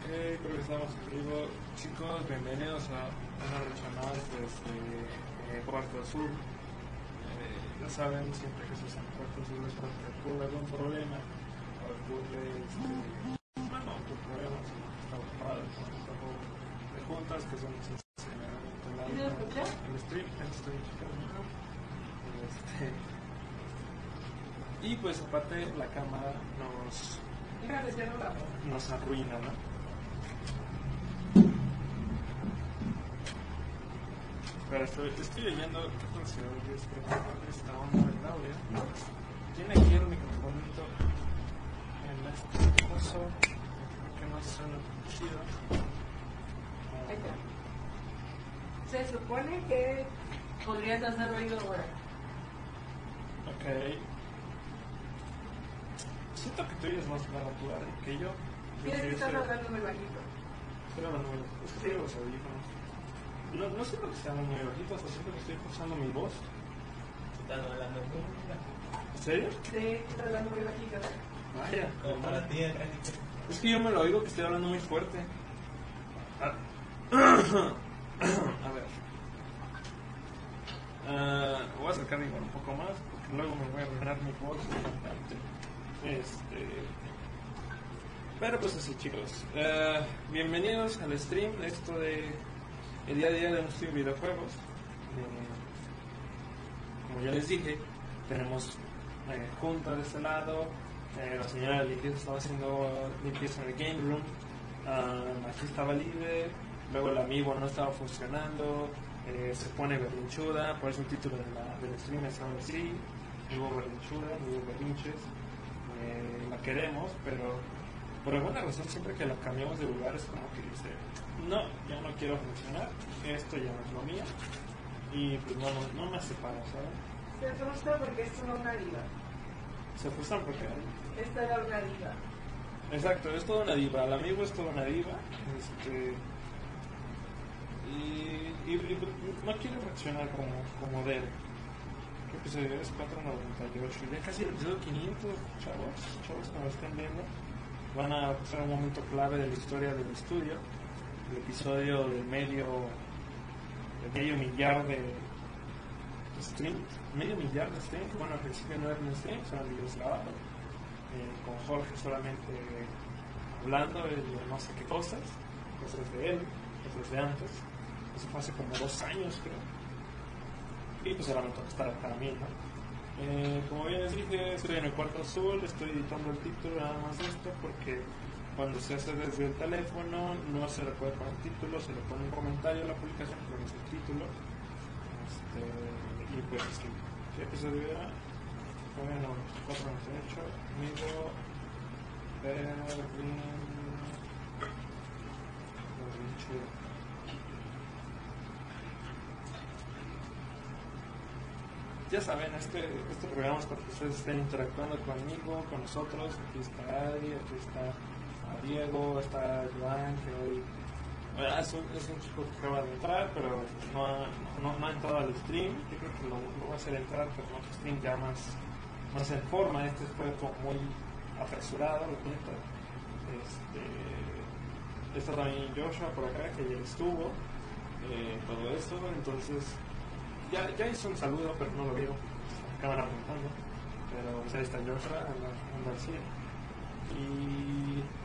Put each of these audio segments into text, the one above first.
Ok, creo que estamos en vivo. Chicos, bienvenidos a una lucha más desde eh, Cuarto Azul. Eh, ya saben, siempre que se usa Cuarto Azul es porque ocurre algún problema o ocurre este, bueno, otro problema, si no está ocupado con el trabajo de juntas, que son generalmente la ¿Sí se escucha? el stream, el stream. Este, y pues aparte la cámara nos nos arruina, ¿no? Pero estoy, estoy leyendo qué se oye este- esta onda del audio. Tiene aquí el microfonito en este coso que no suena chido. Se supone que podrías hacer ruido ahora. Ok. Siento que tú eres más natural que yo. Tienes que estar hablando muy bajito. Estoy hablando muy bajito. Es que tengo los audífonos. No, no siento que hablando muy bajito, hasta siento que estoy forzando mi voz. Están hablando muy ¿En serio? Sí, estás hablando muy bajito. Vaya. como para ti. Es que yo me lo oigo que estoy hablando muy fuerte. Ah. A ver. Ah, voy a acercar igual un poco más, porque luego me voy a arruinar mi voz. Este. Pero pues así, chicos. Ah, bienvenidos al stream. Esto de. El día a día de nuestros videojuegos. Eh, como ya les dije, tenemos eh, junta de este lado. eh, la señora de limpieza estaba haciendo limpieza en el game room. ah, aquí estaba libre. Luego el amigo no estaba funcionando. eh, se pone berrinchuda. Por eso el título de la, del stream es ahora sí. No hubo berrinchuda, hubo berrinches. La queremos, pero por alguna razón siempre que la cambiamos de lugar es como que dice, no, ya no quiero funcionar, esto ya no es lo mío. Y pues no, no, no me separa, ¿sabes? Se frustra porque es toda una diva. Se frustran porque... Es toda una diva. Exacto, es toda una diva, el amigo es toda una diva. Este, y, y- y no quiere reaccionar como, como de él. ¿Qué episodio es? 498. Ya casi el episodio 500, chavos, chavos que nos estén viendo. Van a pasar un momento clave de la historia del estudio. El episodio del medio, del medio millar de streams. Medio millar de streams. Bueno, al principio no eran streams, eran videos grabados eh, con Jorge solamente hablando de no sé qué cosas, cosas de él, cosas de antes. Eso fue hace como dos años, creo. Y pues ahora me toca estar para mí, ¿no? Eh, como bien les dije, estoy en el cuarto azul, estoy editando el título nada más de esto porque cuando se hace desde el teléfono no se le puede poner título, se le pone un comentario a la publicación, pero es el título. Este, y pues, ¿qué episodio era? Bueno, 498, amigo Berlín. Berlín. Ya saben, este, este programa es para que ustedes estén interactuando conmigo, con nosotros. Aquí está Adi, aquí está Diego, está Joan, que hoy bueno, es, un, es un chico que acaba de entrar, pero no ha, no, no ha entrado al stream. Yo creo que lo, lo va a hacer entrar, pero en otro stream ya más, más en forma. Este fue como muy apresurado, lo siento. Este, está también Joshua por acá, que ya estuvo. Eh, todo esto, entonces ya, ya hizo un saludo, pero no lo veo. Acaban apuntando. Pero pues ahí está Joshua, anda, anda al cine. Y.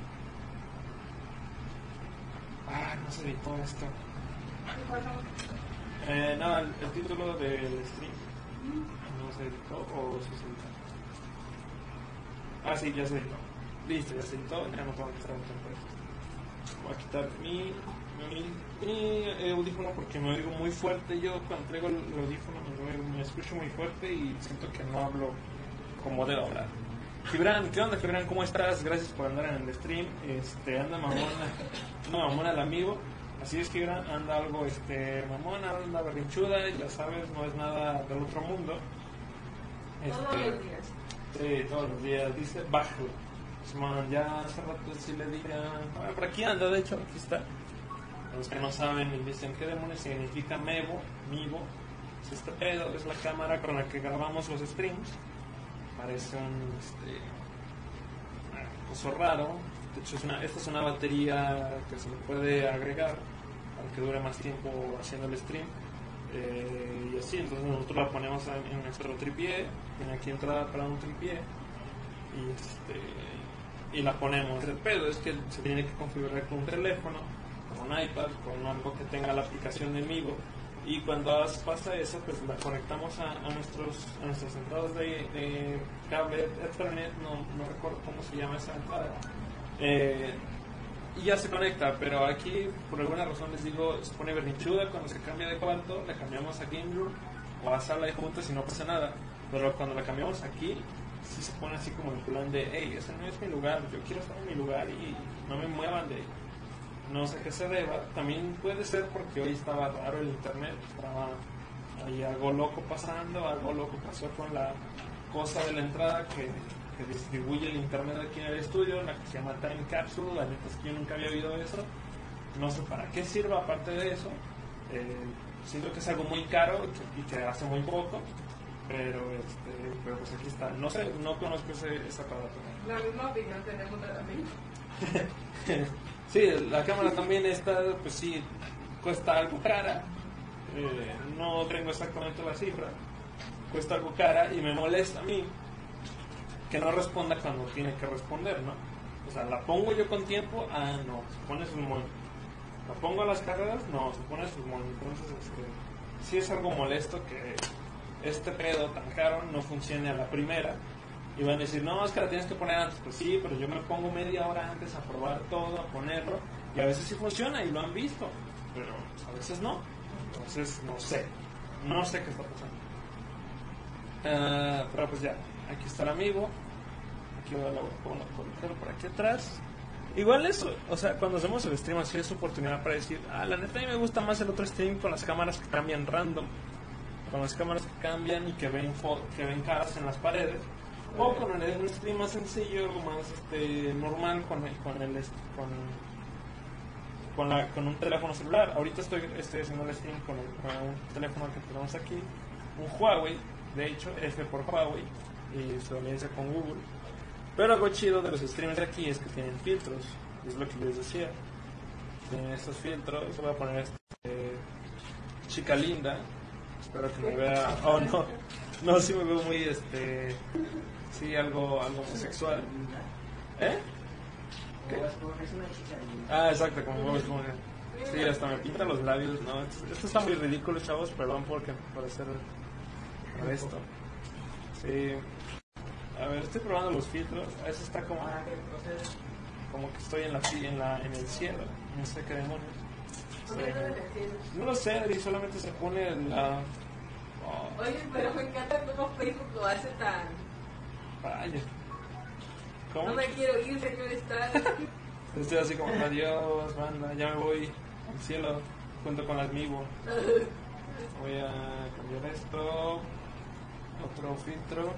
Ah, no se editó esto. Eh, no, el, el título del stream no se editó o sí se editó. Ah, sí, ya se editó. Listo, ya se editó, ya no tengo que estar. Voy a quitar mi, mi, mi audífono porque me oigo muy fuerte. Yo cuando traigo el, el audífono me, oigo- me escucho muy fuerte y siento que no hablo como debo hablar. Gibran, ¿qué onda Gibran? ¿Cómo estás? Gracias por andar en el stream. Este, anda mamona, anda mamona el amigo. Así es Gibran, anda algo este, mamona, anda berrinchuda, ya sabes, no es nada del otro mundo. Todos Este, los días. Sí, todos los días. Dice bajo. Simón, ya hace rato sí le dije. ah, por aquí anda, de hecho, aquí está. Los que no saben y dicen qué demonios significa Mevo, Mivo. Es este pedo, es la cámara con la que grabamos los streams. Parece un este, coso raro. De hecho, es una, esta es una batería que se le puede agregar para que dure más tiempo haciendo el stream. Eh, y así, entonces nosotros la ponemos en nuestro tripié, tiene aquí entrada para un tripié y, este, y la ponemos. El pedo es que se tiene que configurar con un teléfono, con un iPad, con algo que tenga la aplicación de Migo. Y cuando pasa eso, pues la conectamos a, a nuestros a nuestras entradas de, cable Ethernet, no, no recuerdo cómo se llama esa entrada. Eh, y ya se conecta, pero aquí por alguna razón les digo, se pone bernichuda cuando se cambia de cuarto, la cambiamos a Game Room o a sala de juntas y no pasa nada. Pero cuando la cambiamos aquí, sí se pone así como en plan de, hey, ese no es mi lugar, yo quiero estar en mi lugar y no me muevan de ahí. No sé qué se deba. También puede ser porque hoy estaba raro el internet, estaba ahí algo loco pasando, algo loco pasó con la cosa de la entrada que, que distribuye el internet aquí en el estudio, la que se llama Time Capsule, la neta es que yo nunca había oído eso. No sé para qué sirva aparte de eso. Eh, siento que es algo muy caro y que, hace muy poco, pero, este, pero pues aquí está. No sé, no conozco ese, ese aparato. La misma opinión tenemos de la misma. sí, la cámara también está, pues sí, cuesta algo cara. Eh, no tengo exactamente la cifra. Cuesta algo cara y me molesta a mí que no responda cuando tiene que responder, ¿no? O sea, la pongo yo con tiempo, ah, no, se pone su mono. La pongo a las carreras, no, se pone su mono. Entonces, este, sí es algo molesto que este pedo tan caro no funcione a la primera. Y van a decir, no, es que la tienes que poner antes. Pues sí, pero yo me pongo media hora antes a probar todo, a ponerlo. Y a veces sí funciona y lo han visto. Pero a veces no. Entonces, no sé. No sé qué está pasando. Ah, pero pues ya, aquí está el amigo. Aquí voy a colocarlo por aquí atrás. Igual eso, o sea, cuando hacemos el stream así es oportunidad para decir, ah, la neta a mí me gusta más el otro stream con las cámaras que cambian random, con las cámaras que cambian y que ven que ven caras en las paredes, o con el, un stream más sencillo, más este normal con el, con el este, con, con, la, con un teléfono celular. Ahorita estoy, estoy haciendo el stream con, el- con un teléfono que tenemos aquí, un Huawei, de hecho, F por Huawei, y su alianza con Google. Pero algo chido de los streamers de aquí es que tienen filtros, es lo que les decía. Tienen estos filtros, voy a poner este chica linda, espero que me vea, oh no, no, sí me veo muy este, sí, algo, algo homosexual. ¿Eh? Ah, exacto, como Bob Esponja. Sí, hasta me pinta los labios, no, esto, está muy ridículo, chavos, perdón porque, por hacer esto. Sí. A ver, estoy probando los filtros. A veces está como, como que estoy en la en la en el cielo. No sé qué demonios. ¿Por qué decimos? No lo sé, Adri, solamente se pone la. Oh, Oye, pero me encanta cómo Facebook lo hace tan... vaya. ¿Cómo? No me quiero ir, señor Estrada. Estoy así como, adiós, banda, ya me voy al cielo junto con las Mivo. Voy a cambiar esto. Otro filtro.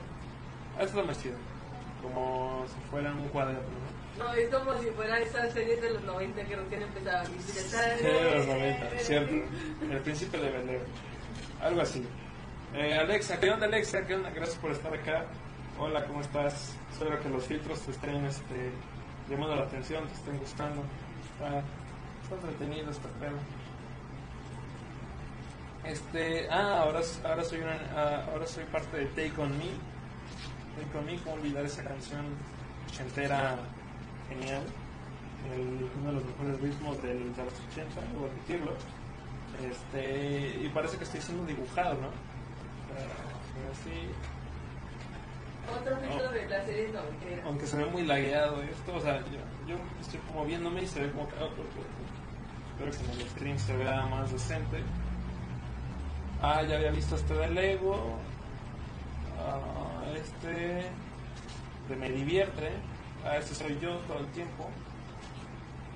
Ah, esto más chido. Como si fuera un cuaderno, ¿no? No, es como si fuera esa serie de los 90 que recién empezaba. Sí, de los 90, cierto. El príncipe de Bel Air. Algo así. Eh, Alexa, ¿qué onda Alexa? ¿Qué onda? Gracias por estar acá. Hola, ¿cómo estás? Espero que los filtros te estén este, llamando la atención, te estén gustando. Está, está entretenido este pedo. Este, ah, ahora, ahora soy una, ah, ahora soy parte de Take On Me. Take On Me, cómo olvidar esa canción ochentera genial. El- uno de los mejores ritmos del, de los 80, debo admitirlo. Este, y parece que estoy siendo dibujado, ¿no? Sea, así, Otro filtro de la serie noventera. aunque se ve muy lagueado esto, o sea, yo, yo estoy como viéndome y se ve como cagado, pero espero que en el stream se vea más decente. Ah, ya había visto este de Lego. Ah, este de Me Divierte. Ah, este soy yo todo el tiempo.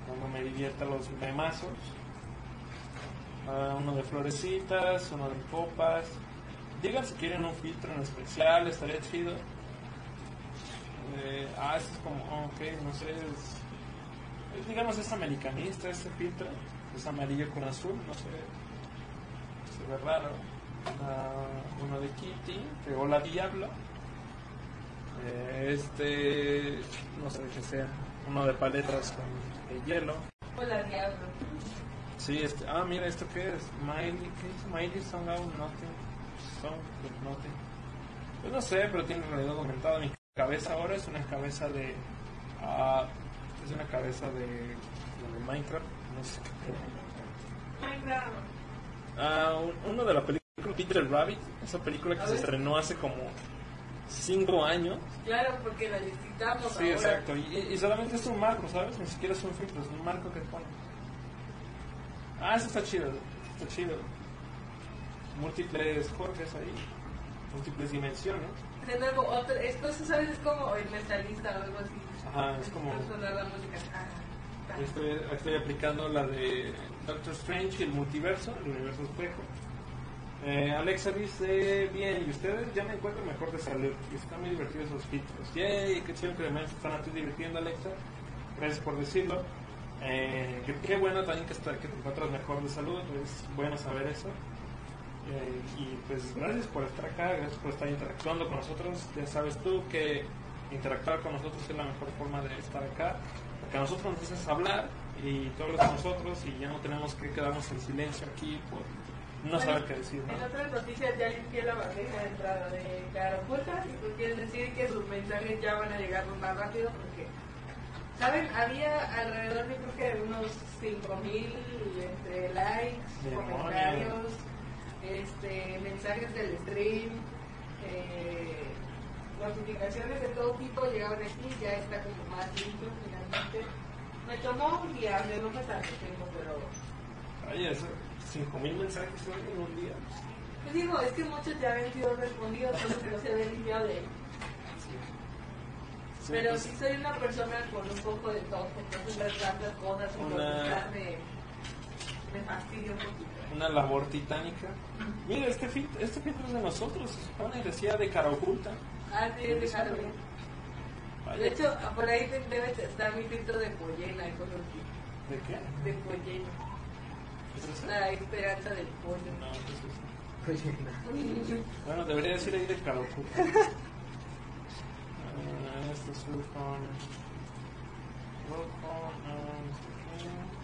Cuando me divierta los memazos. Ah, uno de florecitas, uno de copas. Digan si quieren un filtro en especial, estaría chido. Eh, ah, este es como, oh, ok, no sé, es, es, digamos es americanista este filtro, es amarillo con azul, no sé, se ve raro. Ah, uno de Kitty, que hola diablo. Eh, este, no sé qué sea. uno de paletas con de hielo. Hola, diablo. Sí, este, ah, mira, ¿esto qué es? Miley, ¿qué es? Miley Song Out Nothing. Song Nothing. Pues no sé, pero tiene realidad aumentada. Mi cabeza ahora es una cabeza de. ah, es una cabeza de, de Minecraft. No sé qué. Minecraft. Ah, un- uno de la película Peter Rabbit. Esa película que se estrenó hace como 5 años. Claro, porque la necesitamos Sí, ahora. exacto. Y, y solamente es un marco, ¿sabes? Ni siquiera es un filtro, es un marco que pone. Ah, eso está chido. Está chido. Múltiples Jorges ahí. Múltiples dimensiones. De nuevo, otro, esto, eso, ¿sabes? Es como el mentalista o algo así. Ajá, es como- la música. Ah. Estoy, estoy aplicando la de Doctor Strange y el multiverso, el universo espejo. Eh, Alexa dice, bien, ¿y ustedes? Ya me encuentro mejor de salud. Y están muy divertidos esos filtros. Yay, qué chido que me están a ti divirtiendo, Alexa. Gracias por decirlo. Eh, qué, qué bueno también que, está, que te encuentras mejor de salud. Es bueno saber eso. Eh, y pues gracias por estar acá, gracias por estar interactuando con nosotros. Ya sabes tú que interactuar con nosotros es la mejor forma de estar acá. Porque a nosotros nos haces hablar y tú hablas con nosotros y ya no tenemos que quedarnos en silencio aquí por no Bueno, saber qué decir. ¿no? En otras noticias ya limpié la bandeja de entrada de Carapuerta y pues quiere decir que sus mensajes ya van a llegar más rápido porque, ¿saben? Había alrededor de creo que unos 5000 entre likes, Demonios. comentarios, este, mensajes del stream, eh, notificaciones de todo tipo llegaron aquí, ya está como más limpio finalmente. Me tomó un día, yo no me tanto tiempo, pero Oye, eso, 5000 mensajes en un día. Pues digo, es que muchos ya habían sido respondidos, solo que no se había limpiado de Sí, Pero pues, sí soy una persona con un poco de todo, entonces las tantas cosas Una- me, me fastidia un poquito. Una labor titánica. Mira, este filtro, este filtro es de nosotros, se supone, decía de cara oculta. Ah, sí, es de Halloween. Vaya, De hecho, por ahí de- debe estar mi filtro de pollena y cosas así. ¿de qué? De pollena. ¿Es? La esperanza del pollo. No, ¿qué es eso? Bueno, debería decir ahí de cara oculta. Ah, esto es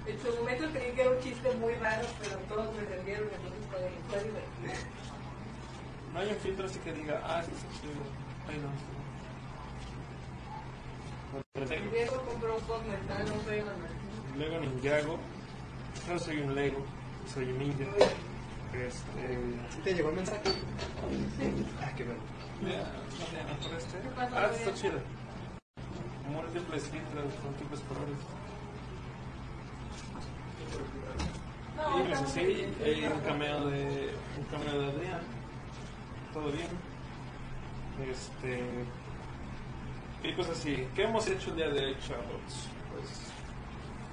En su momento creí que era un chiste muy raro, pero todos me entendieron, entonces fue, fue divertido. No hay un filtro así que diga, ah, este está chido. Ay, no, Diego compró un poco mental, no soy normal. Lego Ninjago. No soy un Lego, soy un ninja. Este. ¿Sí te llegó el mensaje? Ah, qué bueno. No este. ¿Qué pasa, Ah, está chido. Múltiples filtros, múltiples colores. No, Y estamos sí, hay un cameo de. un cameo de Adrián. Todo bien. Este. Y pues así, ¿qué hemos hecho el día de hoy, chavos? Pues.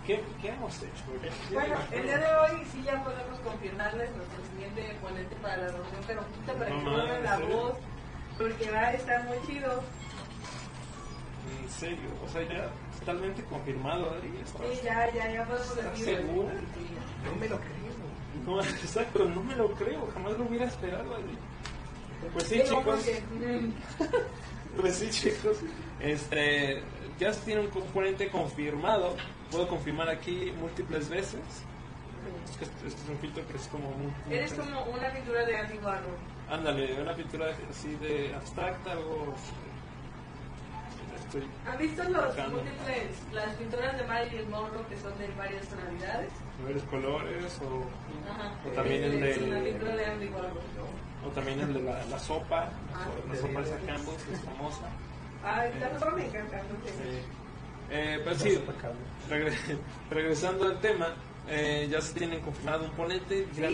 ¿Qué, qué hemos hecho? Bueno, el día de hoy sí ya podemos confirmarles nuestro siguiente ponente para la reunión, pero justo para No que pongan la voz, porque va a estar muy chido. En serio, o sea, ya totalmente confirmado, Adri. ¿estás- Sí, ya, ya, ya podemos ¿Estás decir. segura? No me lo creo. No, exacto, no me lo creo, jamás lo hubiera esperado, Adri. Pues sí, chicos. Pues sí, chicos. Este, ya se tiene un componente confirmado. Puedo confirmar aquí múltiples veces. Es que este, este es un filtro que es como un. Eres como una pintura de Warhol. Ándale, una pintura así de abstracta, algo. Estoy. ¿Han visto los múltiples, las pinturas de Marilyn Monroe que son de varias tonalidades? de varios colores o, Ajá. o también el Es una de pintura de Andy Warhol. o también el de la, la sopa Ah. la sopa esa Campbell's que es famosa Ay, esta sopa me encanta. no sé. Eh, eh, pues sí regre- regresando al tema eh, ya se tienen confirmado un ponente Sí, no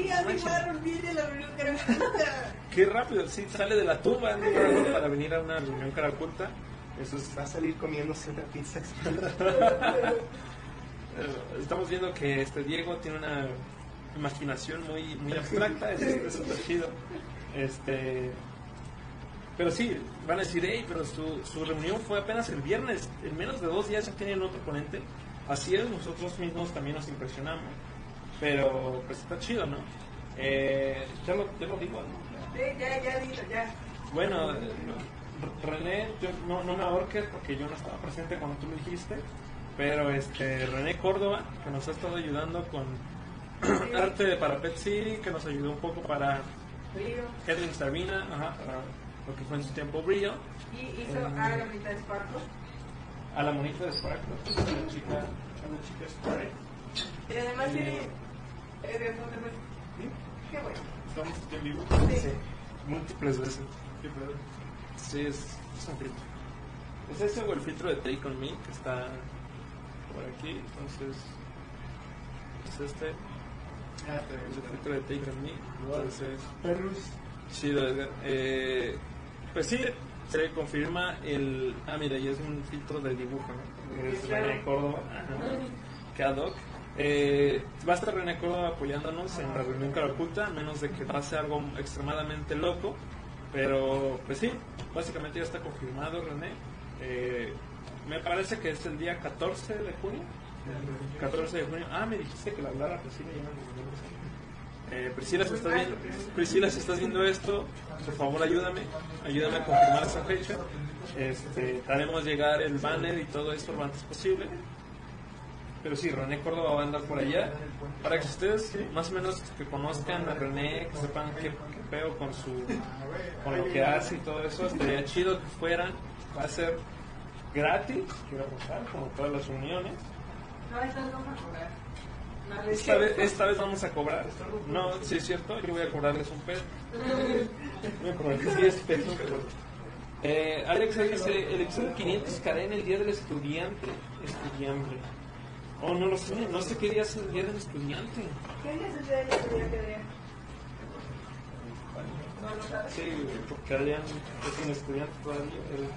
viene la reunión característica. qué rápido sí sale de la tumba Andy Warhol para venir a una reunión cara es Va a salir comiéndose una pizza. Estamos viendo que este Diego tiene una imaginación muy muy abstracta eso, está chido este pero sí van a decir hey pero su, su reunión fue apenas el viernes en menos de dos días ya tienen otro ponente así es nosotros mismos también nos impresionamos pero pues está chido no eh, ya, lo, ya lo digo ¿no? Sí, ya, ya, ya. bueno René yo, no, no me ahorques porque yo no estaba presente cuando tú lo dijiste Pero este René Córdoba, que nos ha estado ayudando con arte para Pet City, que nos ayudó un poco para. Edwin Sabina, ajá, para lo que fue en su tiempo Brillo, Y hizo a la mitad de Sparkle. a la monita de Sparkle, a la chica, a la chica Sprite. Y además Sí. tiene. eh, de pues, Qué bueno. ¿Estamos en vivo? Sí. Múltiples veces. Sí, es, es un filtro. Es ese o el filtro de Take On Me que está por aquí. Entonces, es este. Es el filtro de Take On Me. Entonces, Perros. chido, Edgar. Eh, pues sí, se confirma el. Ah, mira, y es un filtro de dibujo, ¿no? Es René Córdoba. Cadoc. Eh, va a estar René Córdoba apoyándonos en la reunión cara oculta, a menos de que pase algo extremadamente loco. Pero, pues sí, básicamente ya está confirmado, René. Eh, me parece que es el día 14 de junio. 14 de junio. Ah, me dijiste que la hablara Priscila. Eh, Priscila, si estás viendo, Priscila, si estás viendo esto, por favor ayúdame, ayúdame a confirmar esa fecha. Este, haremos llegar el banner y todo esto lo antes posible. Pero sí, René Córdoba va a andar por allá. Para que ustedes más o menos que conozcan a René, que sepan qué, qué peo con su con lo que hace y todo eso, estaría chido que fueran. Va a ser gratis, quiero apostar, como todas las reuniones. No, estas vamos a cobrar. No, es Esta vez, esta vez vamos a cobrar. No, sí es cierto, yo voy a cobrarles un peso. Cobrarles 10 pesos. Eh, Alex dice, el episodio 500 caerá en el Día del Estudiante. Estudiante. Oh, no lo sé, no sé qué día es el Día del Estudiante. ¿Qué día es el día de la día que día? No lo sabes. Sí, porque Adrián es un estudiante todavía, él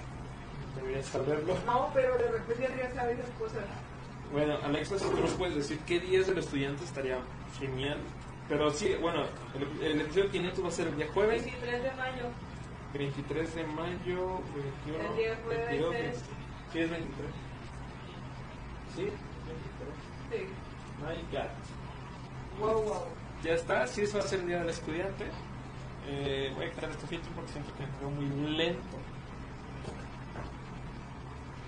debería saberlo. No, pero de repente ya sabe esas cosas. Bueno, Alexa, si tú nos puedes decir qué día es del estudiante, estaría genial. Pero sí, bueno, el, el episodio 500 va a ser el día jueves. 23 de mayo. 23 de mayo, 21, El día jueves 22. es- Sí, es 23. Sí, 23. Sí. My God. Wow, wow. Ya está, sí, eso va a ser el día del estudiante. Eh, voy a quitar este filtro porque siento que quedó muy lento.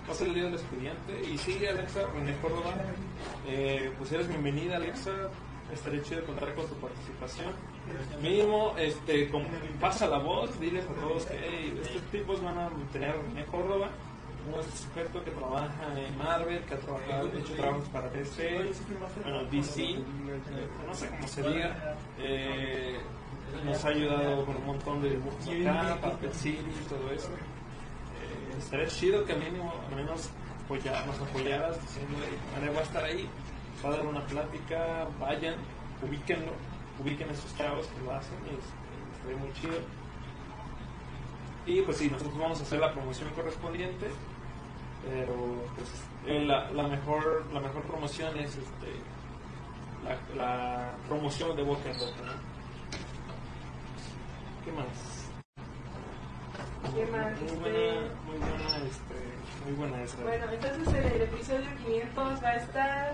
Va a ser el día del estudiante. Y sí, Alexa, René Córdoba, eh, pues eres bienvenida, Alexa. Estaría chido contar con tu participación. Mínimo, este, pasa la voz, diles a todos que hey, estos tipos van a tener René Córdoba, un sujeto que trabaja en Marvel, que ha trabajado, hecho trabajos para DC, DC, no sé cómo se diga. Eh, nos ha ayudado con un montón de dibujos acá, para Pet City y todo eso. Eh, estaría chido que al mínimo, al menos apoya- nos apoyaras diciendo, "Hey, René va a estar ahí, va a dar una plática, vayan, ubíquenlo, ubiquen a esos chavos que lo hacen y estaría muy chido. Y pues sí, nosotros vamos a hacer la promoción correspondiente, pero pues eh, la, la mejor la mejor promoción es este la, la promoción de boca en boca, ¿no? ¿Qué más? ¿Qué más? Muy Este, buena, muy buena, este, muy buena esa. Bueno, entonces en el episodio 500 va a estar.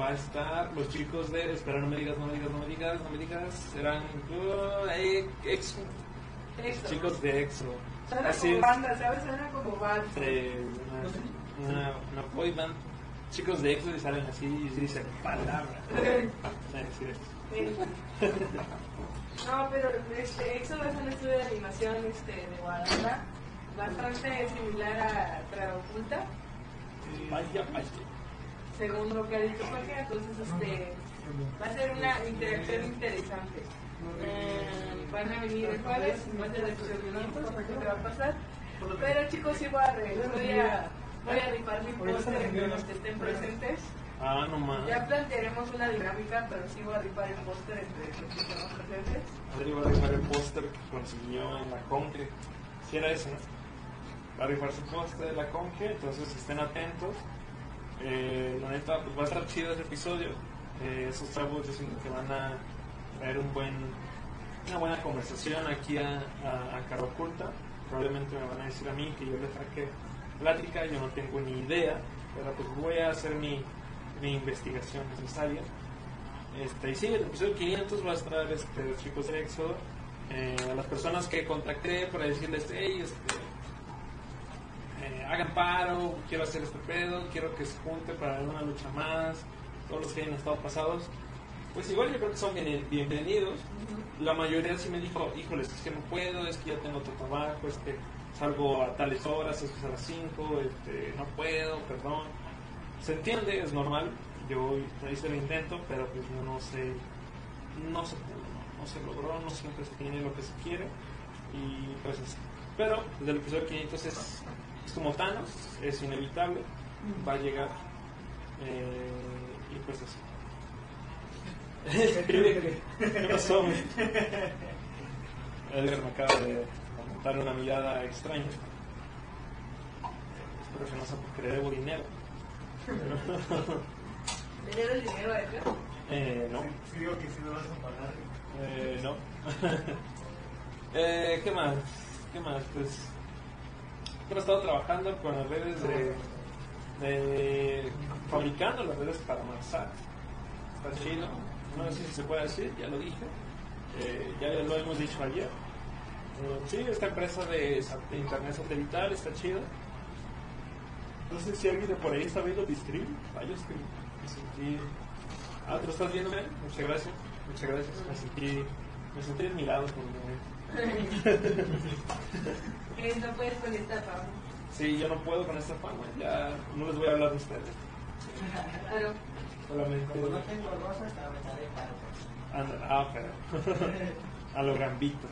Va a estar los chicos de. Espera, no me digas, no me digas, no me digas, no me digas. Serán. uh, eh, EXO. Exo. Chicos de EXO. Suena Así como es. banda, ¿sabes? Suena como banda. Entre una, una, una boy band. Chicos de EXO y salen así y dicen palabras. No, pero este, Exo es un estudio de animación este, de Guadalajara, bastante similar a Traoculta, Vaya, vaya. según lo que ha dicho Jorge, entonces este, va a ser una interacción interesante. Eh, van a venir el jueves, el episodio 500, no sé qué va a pasar. Pero chicos, sí voy a, voy a, voy a rifar mi póster entre los que estén presentes. Ah, no más. Ya plantearemos una dinámica, pero sí voy a rifar el póster entre los que estemos presentes. Adri va a rifar el póster que consiguió en la Conque. Si era ese, ¿no? Va a rifar su póster de la Conque, entonces estén atentos. Eh, la neta, pues va a estar chido ese episodio. Eh, esos chavos yo siento que van a traer un buen, una buena conversación aquí a, a, a Cara Oculta. Probablemente me van a decir a mí que yo les saqué plática, yo no tengo ni idea, pero pues voy a hacer mi, mi investigación necesaria. Este, y sí, el episodio 500 va a estar este, los chicos de Éxodo. Eh, a las personas que contacté para decirles, hey, este, eh, hagan paro, quiero hacer este pedo, quiero que se junte para una lucha más, todos los que hayan estado pasados, pues igual yo creo que son bien- bienvenidos. La mayoría sí me dijo, híjoles, es que no puedo, es que ya tengo otro trabajo, es que salgo a tales horas, es que es a las 5, este, no puedo, perdón. Se entiende, es normal, yo hice el intento, pero pues no sé, no se pudo, no, no se logró, no siempre se tiene lo que se quiere y pues así. Pero desde el episodio 500 es, es como Thanos, es inevitable, va a llegar eh, y pues así. ¿Qué pasó? Edgar me acaba de dar una mirada extraña. Espero que no sea porque le debo dinero. ¿Le debe el dinero a Edgar? Eh, no. Si digo que si no vas a pagar. Eh, no. eh, ¿Qué más? ¿Qué más? Pues hemos estado trabajando con las redes de, de fabricando las redes para Marsat. Está chido. No sé si se puede decir, ya lo dije. Eh, ya lo hemos dicho ayer. Eh, sí, esta empresa de, de internet satelital está chido. No sé si alguien de por ahí está viendo mi stream. Vaya stream. Me sentí... Ah, ¿te lo estás viendo, man? Muchas gracias. Muchas gracias. Me sentí, me sentí admirado por un momento. Eh, no puedes con esta fama. Sí, yo no puedo con esta fama. Ya no les voy a hablar de ustedes. Pero, Solamente. Como no tengo rosas, te aventaré paro. Ah, pero. a lo gambito.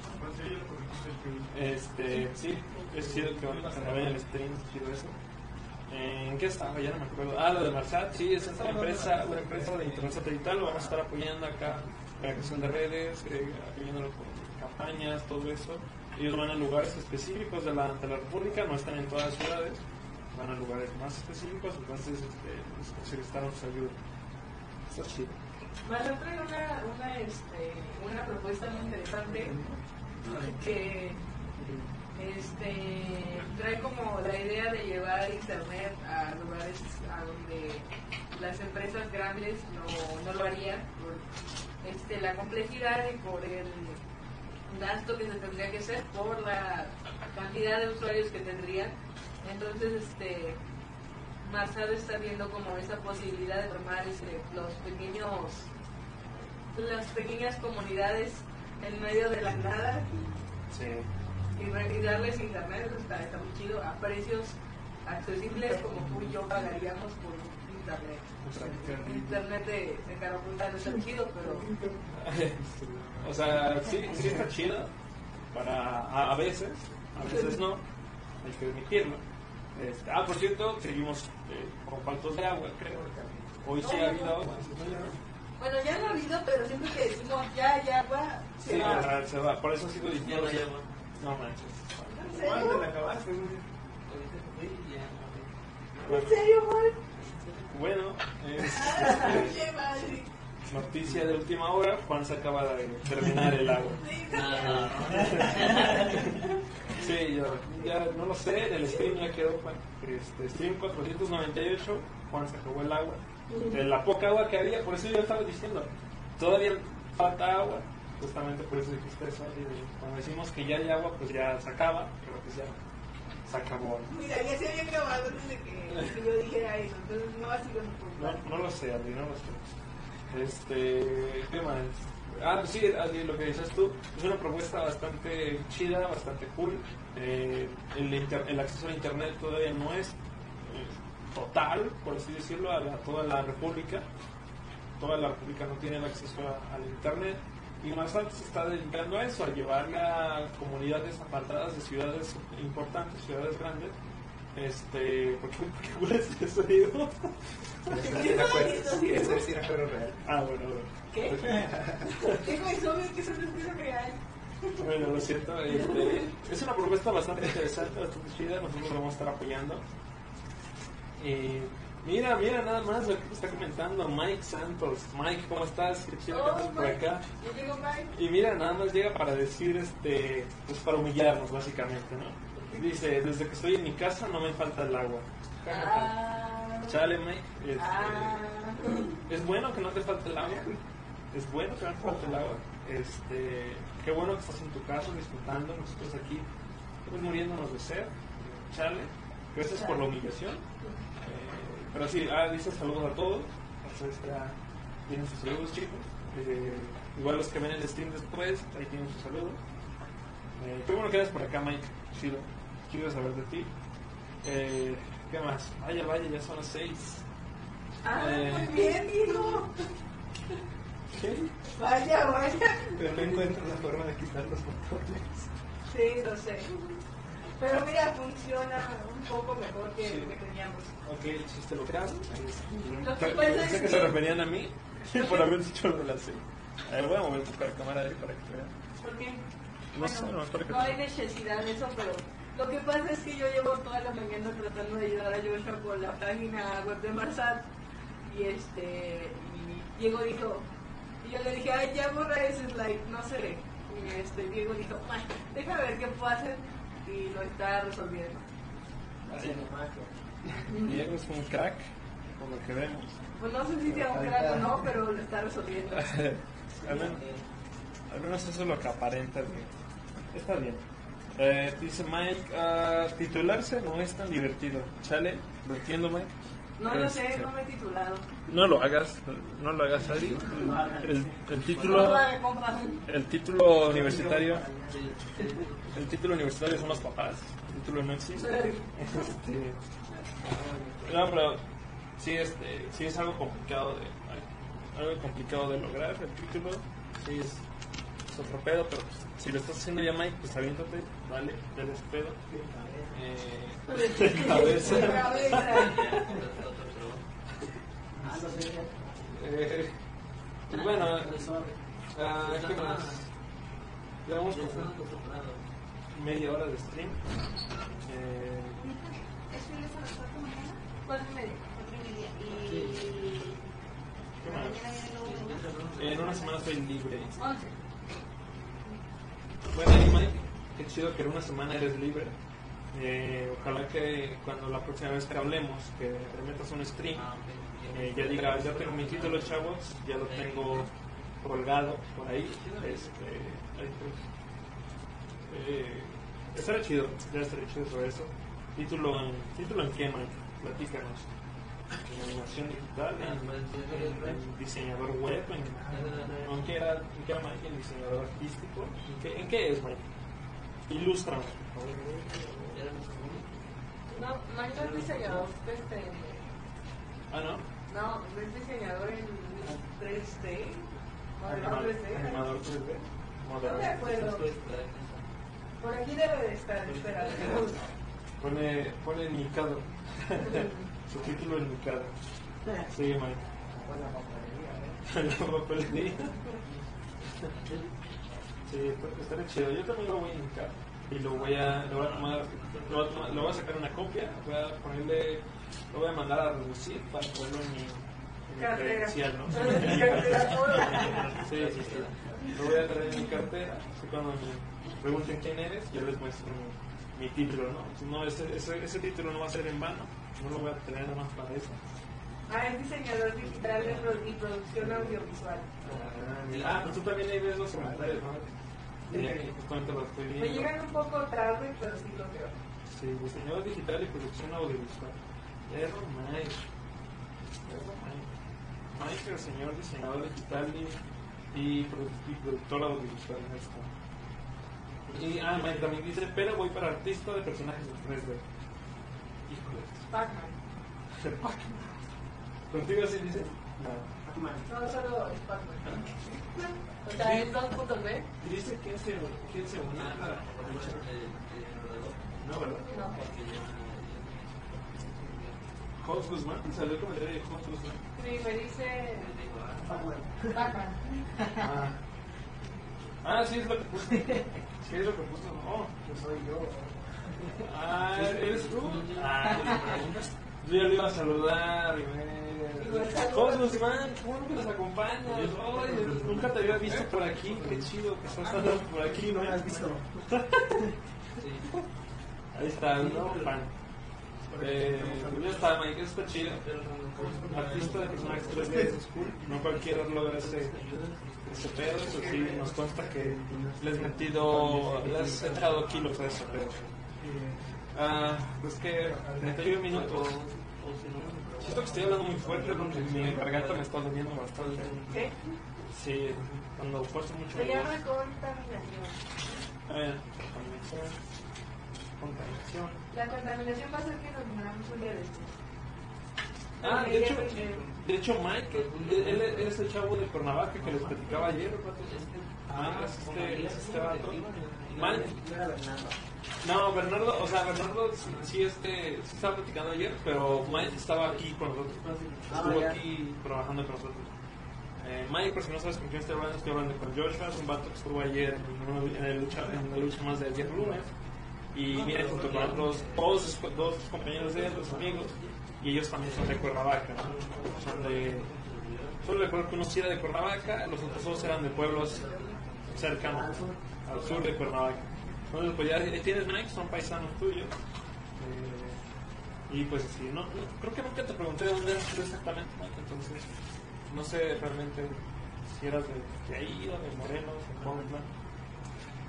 Este, sí, es chido que van a se vayan el stream, es chido eso. ¿En qué estaba? Ya no me acuerdo. Ah, lo de Marsat, sí, es esta empresa, una empresa de internet satelital, lo vamos a estar apoyando acá, la creación de redes, eh, apoyándolo con campañas, todo eso. Ellos van a lugares específicos de la, de la República, no están en todas las ciudades, van a lugares más específicos, entonces este, pues, solicitaron su ayuda. Está chido. Marlon trae una, una, este, una propuesta muy interesante que este, trae como la idea de llevar internet a lugares a donde las empresas grandes no, no lo harían por este, la complejidad y por el gasto que se tendría que hacer por la cantidad de usuarios que tendrían. Entonces, este, Marsad está viendo como esa posibilidad de tomar este, los pequeños, las pequeñas comunidades en medio de la nada Sí. Y, re- y darles internet, está, está muy chido, a precios accesibles como tú y yo pagaríamos por internet. Internet de, de cara punta no está chido, pero o sea, sí, sí está chido para a, a veces, a veces no, hay que admitirlo. Este, ah, por cierto, seguimos eh, con faltos de agua, creo. Hoy sí ha habido agua. bueno, ya no ha habido, pero siempre que decimos ya, ya va, se Sí, va. se va. Por eso sigo Ya diciendo. no hay agua. No manches. ¿Cuándo la acabaste? ¿En serio, Juan? Bueno, es- ¡Qué madre! noticia de última hora, Juan se acaba de terminar el agua. Sí, yo ya no lo sé, el stream ya quedó Juan. Este, stream 498, Juan se acabó el agua. De la poca agua que había, por eso yo estaba diciendo, todavía falta agua, justamente por eso dijiste eso. y cuando decimos que ya hay agua, pues ya se acaba, pero pues ya se acabó. Mira, ya se había acabado antes de que, que yo dijera eso, entonces no ha sido No, no lo sé, Adri, no lo sé. Este, ¿qué más? Ah, pues sí, Adri, lo que dices tú, es una propuesta bastante chida, bastante cool. Eh, el, inter- el acceso a internet todavía no es eh, total, por así decirlo, a, la- toda la república. Toda la república no tiene el acceso a- al internet. Y Marsal se está dedicando a eso, a llevarle a comunidades apartadas de ciudades importantes, ciudades grandes. Este, ¿por qué, por qué hueles si era perro real. Ah, bueno, bueno. ¿Qué? Digo, es obvio que eso no es real. Bueno, lo siento. este, es una propuesta bastante interesante, bastante chida. Nosotros lo vamos a estar apoyando. Y mira, mira nada más lo que está comentando Mike Santos. Mike, ¿cómo estás? Qué chido que estás por acá. Y mira, nada más llega para decir, este, pues para humillarnos, básicamente, ¿no? Dice, desde que estoy en mi casa no me falta el agua. Ah, Chale, Mike. este, ah. es bueno que no te falte el agua. Es bueno que no te falte el agua. Este, qué bueno que estás en tu casa disfrutando, nosotros aquí pues, muriéndonos de sed. Chale. gracias por la humillación. Pero sí, ah, dice saludos a todos. Entonces ya tienen sus saludos, chicos. Eh, igual los que ven el stream después, ahí tienen sus saludos. Eh, qué bueno que eres por acá, Mike. Chido. Quiero saber de ti. Eh, ¿Qué más? Vaya, vaya, ya son las 6. Ah, Eh. muy bien, hijo. ¿Qué? Vaya, vaya. Pero no encuentro la forma de quitar los botones. Sí, lo sé. Pero mira, funciona un poco mejor que Sí. lo que teníamos. Ok, el chiste lo creas. Lo que pasa Pensé es que se que- referían a mí por haber dicho lo serie. A ver, voy a mover la cámara ahí para que vean. ¿Por qué? No sé, no, para que no hay necesidad de eso, pero lo que pasa es que yo llevo toda la mañana tratando de ayudar a Joshua con la página web de Marsat y este y Diego dijo y yo le dije ay ya borra ese slide no se ve y este Diego dijo "Ay, déjame ver qué puedo hacer y lo está resolviendo Diego es un crack, por lo que vemos. pues no sé si sea un crack o no pero lo está resolviendo al, menos, al menos eso es lo que aparenta. bien. Está bien. Eh, dice Mike, ah, titularse no es tan divertido. Chale, lo entiendo, Mike. No lo Este, sé no me he titulado No lo hagas, no lo hagas, Ari. El, el título, el título universitario, el título universitario son los papás. El título no existe. Este, no, pero sí, este, sí es algo complicado de, algo complicado de lograr el título. Sí es, es otro pedo, pero si lo estás haciendo ya, Mike, pues aviéntate, dale, dale ese pedo. Eh, cabeza. Eh, pues bueno, ah, ¿qué más? Llevamos como media hora de stream. Eh, ¿Cuánto y media? ¿Qué más? En una semana estoy libre. Once. Bueno, Mike, qué chido que en una semana eres libre. Eh, ojalá que cuando la próxima vez que hablemos, que te metas un stream, eh, ya diga, ya tengo mi título, chavos, ya lo tengo colgado por ahí. Este, ahí pues, eh, estará chido, ya estaré chido sobre eso. ¿Título en, título en qué, Mike? Platícanos. ¿En animación digital? ¿En, en- en diseñador web? ¿En, ¿en qué era, en qué era Mike? ¿En diseñador artístico? ¿En qué, en qué es, Mike? Ilústranos. No, no es diseñador, este, Ah, ¿no? no, no es diseñador en 3D, modelado Animador 3D. animador 3D. No Modelado. me acuerdo. Por aquí debe de estar, espera. Pone, pone Mikado. Su título es Mikado. Sigue, Mike. La papelería. Sí, estará chido. Yo también lo voy a indicar. Y lo voy a, lo voy a tomar, lo voy a, tomar- lo voy a sacar una copia, voy a ponerle, lo voy a mandar a reducir para ponerlo en mi, en mi Cartera. credencial, ¿no? Sí, sí, sí. Lo voy a traer en mi cartera. Así cuando me pregunten quién eres, yo les muestro mi, mi título, ¿no? no ese, ese, ese título no va a ser en vano, no lo voy a tener nada más para eso. Ah, es diseñador digital y producción audiovisual. Ah. Ah, pues tú también ahí ves los comentarios, ¿no? Justamente Me llegan un poco tarde, pero sí lo veo. Sí, diseñador digital y producción audiovisual. Perro Mike. Perro Mike. Mike, el señor diseñador digital y, y, produ- y productor audiovisual. está. Y, ah, Mike también dice, pero voy para artista de personajes en 3D. Híjole. Pac-Man. Pac-Man. ¿Contigo así dice? No. No, solo es Pac-Man. O sea, es 2.b. Dice quién se, quién se une a la. No, ¿verdad? No. Jos Guzmán, salió el comentario de Jos Guzmán. Sí, me dice Pac-Man. Ah. ah, sí es lo que puso. Sí es lo que puso. Oh, Yo soy yo. ah, eres tú. Ah, yo ya lo iba a saludar. güey. Guzmán, ¿cómo no que nos acompañas? Ay, nunca te había visto por aquí. Qué chido que estás andando por aquí, ¿no? has visto? Ahí está, nuevo fan. Eh, ya está, Mike, está chido. Artista de personajes 3D, eso es cool. No cualquiera logra ese, ese pedo, eso sí, nos consta que le has metido, le has echado kilos a eso, pero Ah, pues que 31 minutos. Siento que estoy hablando muy fuerte porque mi garganta me está doliendo bastante. ¿Qué? Sí, cuando fuerzo mucho. Se llama contaminación. A ver, contaminación. Contaminación. La contaminación va a hacer que nos muramos un día después. Ah, de hecho, Eh, de hecho Mike, él, él- es el chavo de Cuernavaca que les platicaba ayer. Ah, es este, es este vato. Mike, No Bernardo. O sea, Bernardo sí, este, sí estaba platicando ayer, pero Mike estaba aquí con nosotros. Estuvo Ah, ya. aquí trabajando con nosotros. Eh, Mike, por si no sabes con quién estoy hablando, estoy hablando con Joshua, es un vato que estuvo ayer en, una- lucha, en la lucha más de 10 lunes. Y viene junto con otros dos, sus- dos compañeros de él, dos amigos, y ellos también son de Cuernavaca. ¿no? Son de. Solo recuerdo que uno sí era de Cuernavaca, los otros dos eran de pueblos cercanos, al sur de Cuernavaca. Entonces, pues ya ahí tienes Mike, son paisanos tuyos. Eh, y pues sí, no, no- creo que nunca te pregunté de dónde eras tú exactamente, Mike, entonces no sé realmente si eras de, de ahí o de Morelos, de Puebla.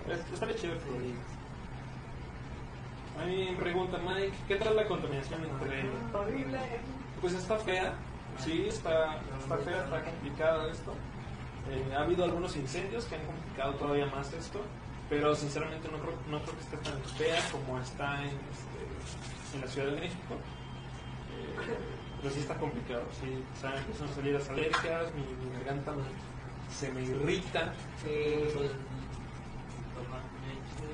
Es- Estaría chido que me digas. A mí me pregunta Mike, ¿qué tal la contaminación entre Horrible. pues está fea, sí, está, está fea, está complicada esto. Eh, ha habido algunos incendios que han complicado todavía más esto, pero sinceramente no creo, no creo que esté tan fea como está en, este, en la Ciudad de México. Eh, pero sí está complicado, sí, o sea, empiezan a salir las alergias, mi, mi garganta me- se me irrita.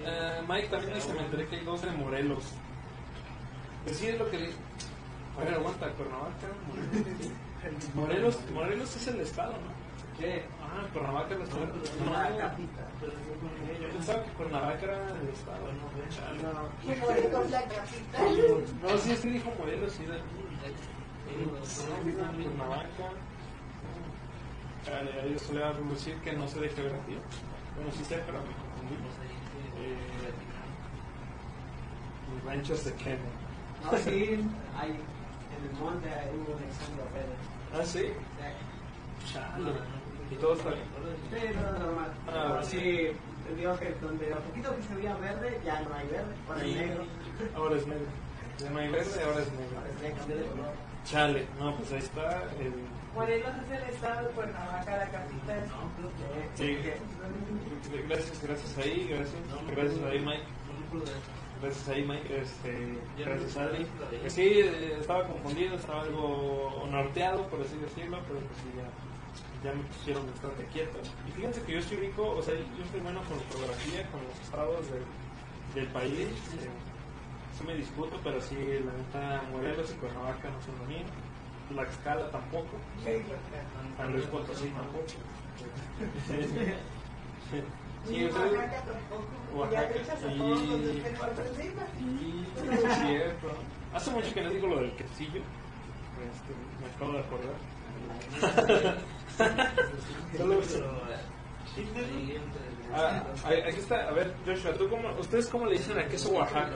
Eh, Mike también dice, me enteré que hay dos de Morelos. Pues sí, es lo que le... A ver, aguanta, Cuernavaca. Morelos, Morelos es el estado, ¿no? ¿Qué? Ah, Cuernavaca La capital. yo pensaba que Cuernavaca era el estado, ¿no? Chale. Morelos la capital. No, sí, sí dijo Morelos, sí. de- dijo Cuernavaca. Chale, ahí yo solía decir que no sé de geografía. Bueno, sí sé, pero me confundí. Eh, ranchos de Kenia. No, sí, hay, en el monte hay un examen de ¿Ah, sí? Chale. Y todo está bien. Sí, no, normal. Ah, sí, digo que donde lo poquito que se veía verde, ya no hay verde, ahora es negro. Ahora es negro. Ya no hay verde, ahora es negro. Ahora es negro, cambió de color. Chale, no, pues ahí está el... Morelos es el estado de Cuernavaca, la capital. Sí. Gracias, gracias ahí, gracias. Gracias ahí, Mike. Gracias ahí, Mike. Este, gracias, Adri. Que sí, eh, estaba confundido, estaba algo norteado, por así decirlo, pero pues sí, ya, ya me pusieron bastante quieto. Y fíjense que yo estoy rico, o sea, yo estoy bueno con fotografía, con los estados del, del país. eh, sí me disputo, pero sí, la neta, Morelos y Cuernavaca no son lo mío. Tlaxcala tampoco. San Luis Potosí tampoco. Sí, o sea, Oaxaca tampoco. Oaxaca y es cierto. Hace mucho que no digo lo del quesillo. Este, me acabo de acordar. Solo- Ah, ahí- aquí está, a ver, Joshua, ¿tú cómo, ¿ustedes cómo le dicen a queso Oaxaca?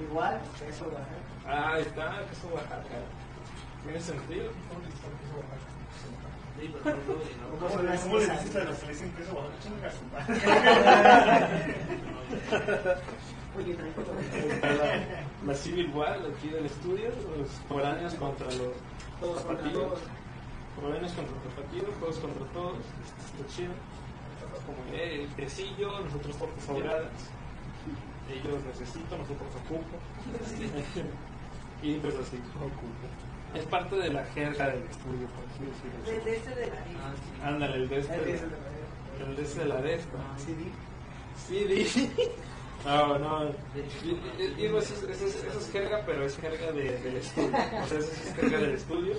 Igual, eso, Oaxaca. Ah, ahí está, queso Oaxaca. ¿Tiene sentido? ¿Cómo son las ¿Cómo le dices a los que le dicen queso Oaxaca? La, la Civil War aquí del estudio, los foráneos contra los Todos Foráneos contra los tapatíos, todos contra todos. Está chido. Como eh, el quesillo, nosotros tortas ahogadas. Ellos necesito, nosotros ocupo. y pues así, ocupo. Es parte de la jerga del estudio, por así decirlo. Desde ese de la. Ándale, el de este. El de este de la de esta. Sí, di. Sí, di. No, no. Digo, eso, es- eso, es- eso es jerga, pero es jerga de, del estudio. O sea, eso es jerga del estudio.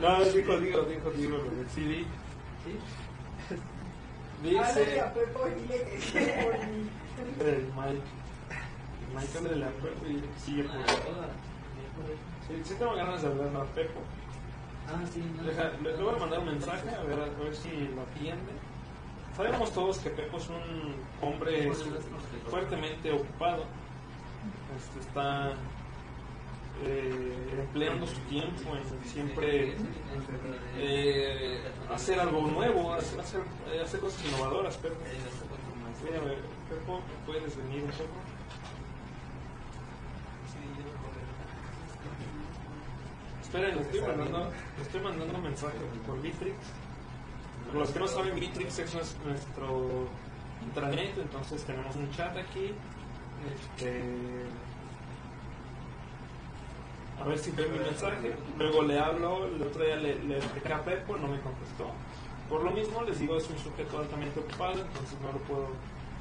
No, dijo, digo, dijo, lo del CD. Háblale Dice. a Pepo y dile que sí, por mí. El Mike. Mike, ándale, acuerdo y sigue por Sí, sí tengo ganas de hablar a Pepo. Ah, sí, no. Le voy a mandar un mensaje a ver, a ver si lo atiende. Sabemos todos que Pepo es un hombre fuertemente ocupado. Este, está eh, empleando su tiempo en siempre eh, hacer algo nuevo, hacer, hacer, eh, hacer cosas innovadoras. Pero, ¿puedes venir un poco? Esperen, les estoy mandando, estoy mandando un mensaje por Bitrix. Para los que no saben, Bitrix es nuestro intranet, entonces tenemos un chat aquí. Este, a ver si ve mi mensaje. Luego le hablo, el otro día le, le expliqué a Pepo, no me contestó. Por lo mismo, les digo, es un sujeto altamente ocupado, entonces no lo puedo,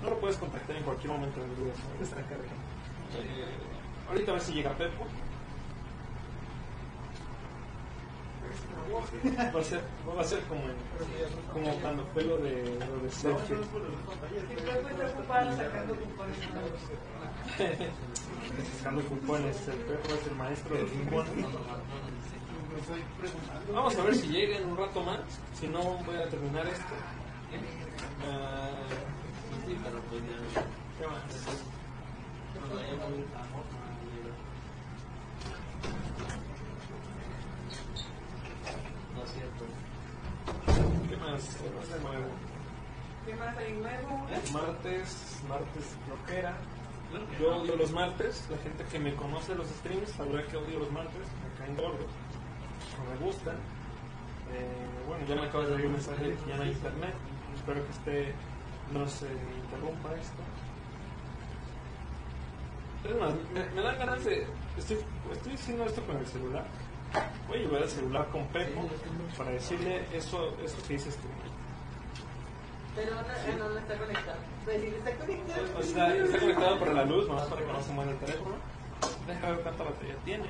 no lo puedes contactar en cualquier momento día. ¿sabes? Eh, ahorita a ver si llega Pepo. Va a ser, va a ser como, como cuando fue lo de, lo de Sergio. Sacando cupones el Pepo es el maestro de cupones. Vamos a ver si llega en un rato más. Si no, voy a terminar esto. Ah, ¿Qué más? ¿Qué más? ¿Qué más de nuevo? ¿Qué más hay nuevo? Martes, martes flojera. Yo odio los martes. La gente que me conoce los streams sabrá que odio los martes. Me caen gordos. No me gustan. Eh, bueno, ya me acaba de dar un mensaje ya no hay internet. Espero que esté, no se interrumpa esto. Es más, me, me dan ganas de. Estoy, estoy haciendo esto con el celular. Voy a llevar el celular con Pepo para decirle eso, eso que dices tú. Pero no, no, no está conectado. Pues está conectado. O sea, está conectado por la luz, nomás para que no se mueva el teléfono. Deja ver cuánta batería tiene.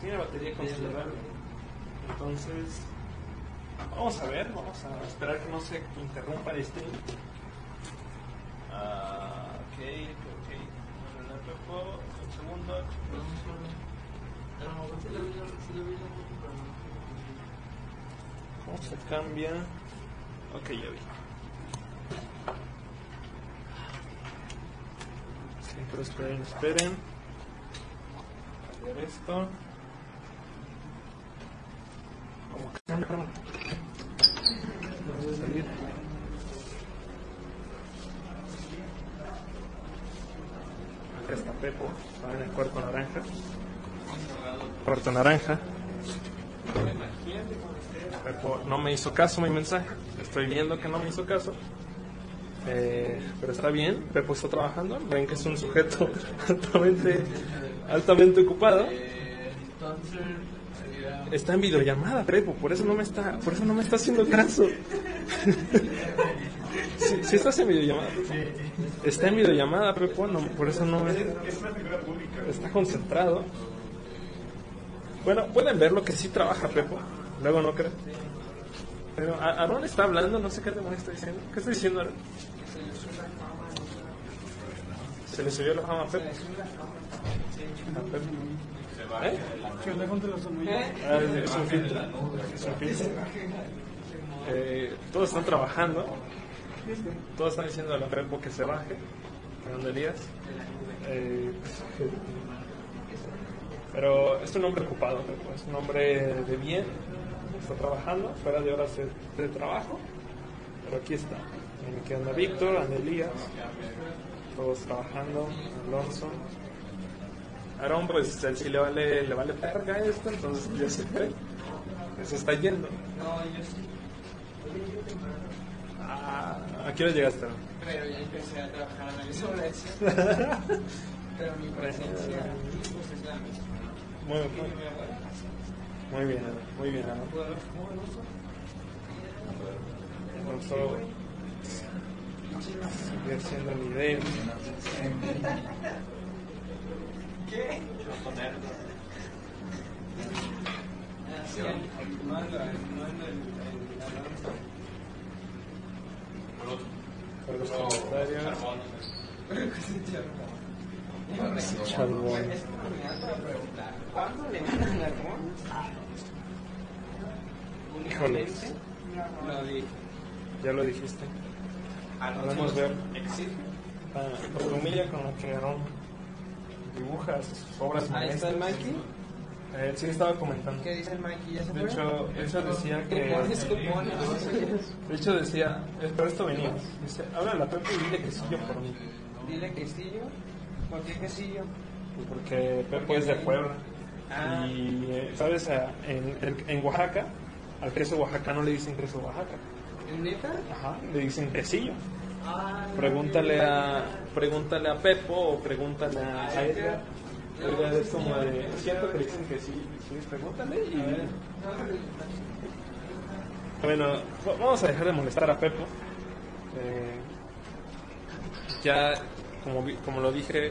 Tiene batería considerable. Entonces, vamos a ver, vamos a esperar que no se interrumpa el stream. Ah, ok, ok. Un segundo. ¿Cómo se cambia? Ok, ya vi. Esperen, esperen. A ver esto. ¿Cómo que cambia? Acá está Pepo, está en el cuarto naranja. Cuarto naranja. No me hizo caso mi mensaje. Estoy viendo que no me hizo caso. Eh, pero está bien, Pepo está trabajando. Ven que es un sujeto altamente, altamente ocupado. Está en videollamada, Pepo, por eso no me está, por eso no me está haciendo caso. Si sí, estás en videollamada. Está en videollamada, Pepo, no, por eso no me está concentrado. Bueno, pueden ver lo que sí trabaja Pepo. Luego no creo. Pero ¿a- Aaron está hablando, no sé qué demonios está diciendo. ¿Qué está diciendo Aaron? Se le subió la fama a Pepe. A Pepe. ¿Eh? ¿Qué onda con los ¿Eh? Ah, es, un filtro. Todos están trabajando. Todos están diciendo a la Pepo que se baje. ¿A dónde irías? Eh, pero es un hombre ocupado, es un hombre de bien. Está trabajando fuera de horas de, de trabajo. Pero aquí está. Y Aquí anda Víctor, anda Elías. Todos trabajando. Alonso. Aaron, pues él sí le vale, le vale verga esto, entonces ya se fue. Se está yendo. No, yo sí, Ah, ¿A qué hora llegaste? Aaron? pero ya empecé a trabajar en la isolencia. pero mi presencia pues, es la misma. Muy, mi abuela, muy bien, muy bien, Aaron. ¿puedo hablar como Alonso? Alonso sigue haciendo el video. ¿Qué? Por los comentarios. Charbón. ¿cuándo le mandan. Lo dije. Ya lo dijiste. Podemos ver Exige. la formilla con la que Aaron dibuja sus obras Ahí está el. Mikey. Eh, sí, estaba comentando. ¿Qué dice el Mikey? ¿Ya se De hecho, de hecho decía que. Qué. De hecho decía, eh, por esto venía. Dice, háblale a Pepe y dile que sí yo por mí. Dile quesillo. ¿Por qué quesillo? Pues porque Pepe es de Puebla. Ah. Y, eh, ¿sabes? A- En, en- en Oaxaca, al queso oaxacano le dicen queso Oaxaca. ¿Neta? Ajá, le dicen quesillo. Ah. Pregúntale a, pregúntale a Pepo o pregúntale a, a Edgar. Edgar es como de, siento que le dicen que sí, sí, pregúntale y... Bueno, va- vamos a dejar de molestar a Pepo. Eh, ya, como, como lo dije,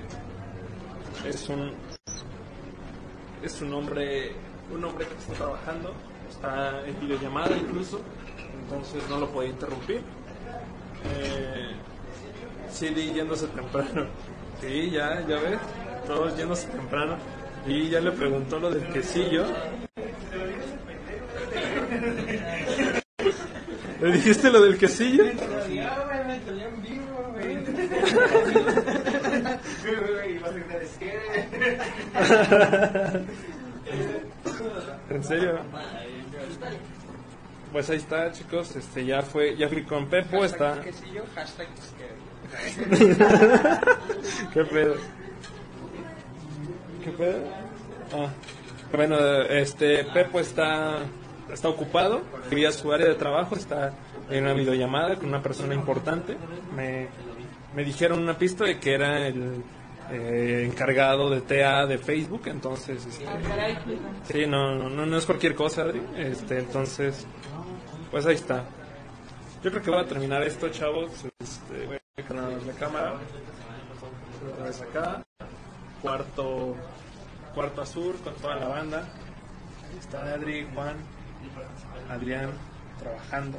es un es un hombre un hombre que está trabajando, está en videollamada incluso, entonces no lo podía interrumpir. Eh, CD yéndose temprano. Sí, ya, ya ves, todos yéndose temprano. Y ya le preguntó lo del quesillo. ¿Le dijiste lo del quesillo? Ya, güey, me salió en vivo, güey. Güey, vas a gritar, es que... ¿En serio? Pues ahí está, chicos. Este ya fue, ya fui con Pepo, está. ¿Qué pedo? ¿Qué pedo? Ah. Bueno, este Pepo está está ocupado, quería su área de trabajo, está en una videollamada con una persona importante. Me, me dijeron una pista de que era el eh, encargado de TA de Facebook, entonces este, Ah. Sí, no, no, no, no es cualquier cosa, Adri. Este, entonces, pues ahí está. Yo creo que voy a terminar esto, chavos. Este, voy a la cámara. Otra vez acá. Cuarto, cuarto azul con toda la banda. Ahí está Adri, Juan, Adrián, trabajando.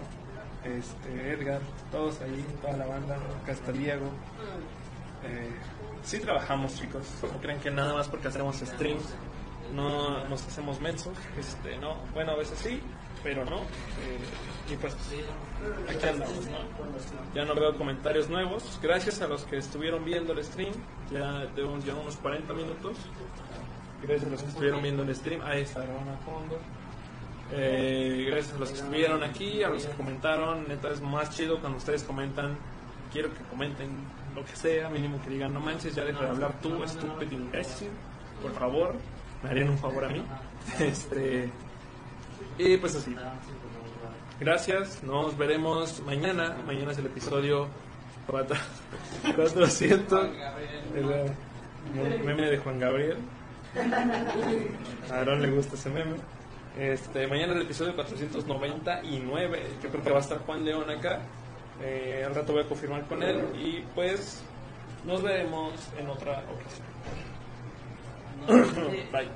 Este, Edgar, todos ahí, toda la banda. Acá está Diego. Eh, sí trabajamos, chicos. No creen que nada más porque hacemos streams no nos hacemos mensos. Este, no, bueno, a veces sí, pero no. Eh, y pues aquí andamos, ¿no? Ya no veo comentarios nuevos. Gracias a los que estuvieron viendo el stream. Ya ya unos 40 minutos. Gracias a los que estuvieron viendo el stream. Ahí está grabando a fondo. Eh, gracias a los que estuvieron aquí, a los que comentaron. Neta, es más chido cuando ustedes comentan. Quiero que comenten lo que sea, mínimo que digan, no manches, ya deja de hablar tú, estúpido imbécil. Por favor, me harían un favor a mí. Este, y pues así. Gracias, nos veremos mañana. Mañana es el episodio 4 400. El meme de Juan Gabriel. A Aaron le gusta ese meme. Este, mañana el episodio 499. Yo creo que va a estar Juan León acá. Eh, al rato voy a confirmar con él. Y pues nos veremos en otra ocasión. Bye.